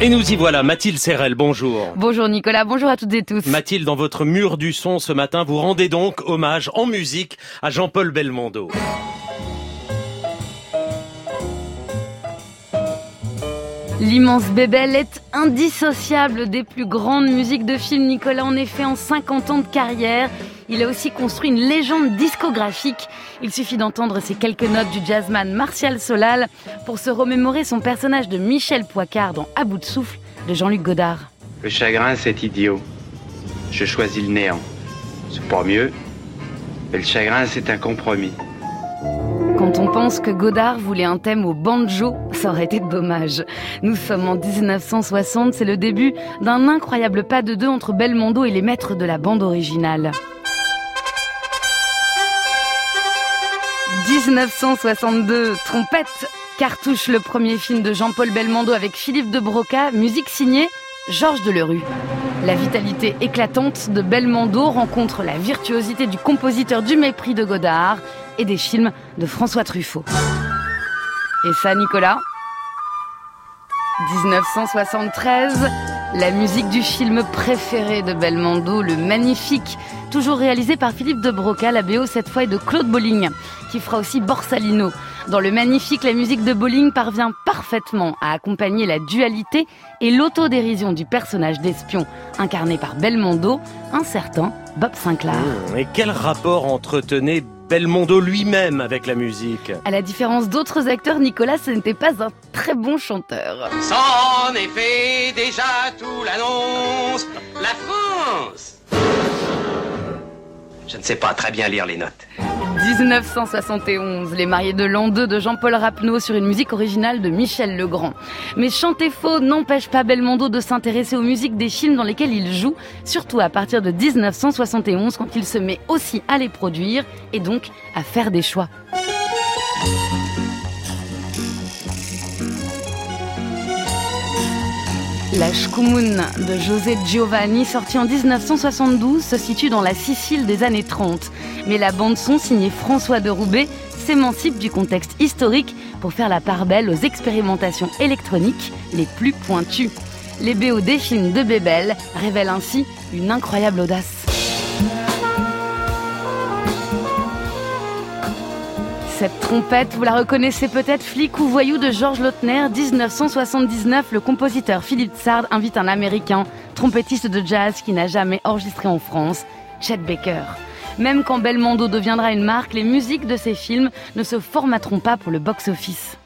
Et nous y voilà, Mathilde Serrel, bonjour. Bonjour Nicolas, bonjour à toutes et tous. Mathilde, dans votre mur du son ce matin, vous rendez donc hommage en musique à Jean-Paul Belmondo. L'immense Bébel est indissociable des plus grandes musiques de film. Nicolas, en effet, en 50 ans de carrière, il a aussi construit une légende discographique. Il suffit d'entendre ces quelques notes du jazzman Martial Solal pour se remémorer son personnage de Michel Poicard dans À bout de souffle de Jean-Luc Godard. Le chagrin, c'est idiot. Je choisis le néant. C'est pas mieux. Mais le chagrin, c'est un compromis. Quand on pense que Godard voulait un thème au banjo, ça aurait été dommage. Nous sommes en 1960, c'est le début d'un incroyable pas de deux entre Belmondo et les maîtres de la bande originale. 1962, Trompette, cartouche le premier film de Jean-Paul Belmondo avec Philippe de Broca, musique signée Georges Delerue. La vitalité éclatante de Belmondo rencontre la virtuosité du compositeur du mépris de Godard et des films de François Truffaut. Et ça, Nicolas? 1973, la musique du film préféré de Belmondo, le magnifique, toujours réalisé par Philippe de Broca, la BO cette fois est de Claude Bolling, qui fera aussi Borsalino. Dans le magnifique, la musique de Bolling parvient parfaitement à accompagner la dualité et l'autodérision du personnage d'espion incarné par Belmondo, un certain Bob Sinclair. Mmh, et quel rapport entretenait Belmondo lui-même avec la musique? À la différence d'autres acteurs, Nicolas, ce n'était pas un très bon chanteur. C'en est fait déjà tout l'annonce. La France Je ne sais pas très bien lire les notes. 1971, Les mariés de l'an 2 de Jean-Paul Rapneau sur une musique originale de Michel Legrand. Mais chanter faux n'empêche pas Belmondo de s'intéresser aux musiques des films dans lesquels il joue, surtout à partir de 1971 quand il se met aussi à les produire et donc à faire des choix. La Shkumun de José Giovanni, sortie en 1972, se situe dans la Sicile des années 30. Mais la bande-son signée François de Roubaix s'émancipe du contexte historique pour faire la part belle aux expérimentations électroniques les plus pointues. Les BO des films de Bébel révèlent ainsi une incroyable audace. Cette trompette, vous la reconnaissez peut-être, Flic ou Voyou de Georges Lautner, 1979, le compositeur Philippe Sard invite un Américain, trompettiste de jazz qui n'a jamais enregistré en France, Chet Baker. Même quand Belmondo deviendra une marque, les musiques de ses films ne se formateront pas pour le box-office.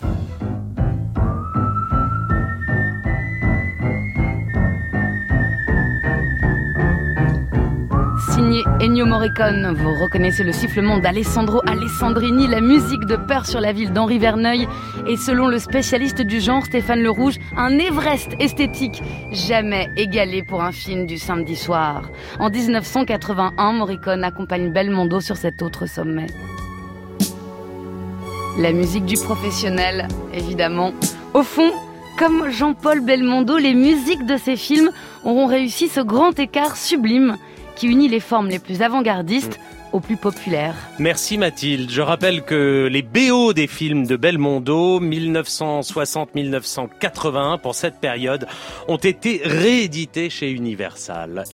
Ennio Morricone. Vous reconnaissez le sifflement d'Alessandro Alessandrini, la musique de Peur sur la ville d'Henri Verneuil. Et selon le spécialiste du genre Stéphane Le Rouge, un Everest esthétique jamais égalé pour un film du samedi soir. En 1981, Morricone accompagne Belmondo sur cet autre sommet. La musique du professionnel, évidemment. Au fond, comme Jean-Paul Belmondo, les musiques de ses films auront réussi ce grand écart sublime qui unit les formes les plus avant-gardistes aux plus populaires. Merci Mathilde. Je rappelle que les BO des films de Belmondo 1960-1981 pour cette période ont été réédités chez Universal.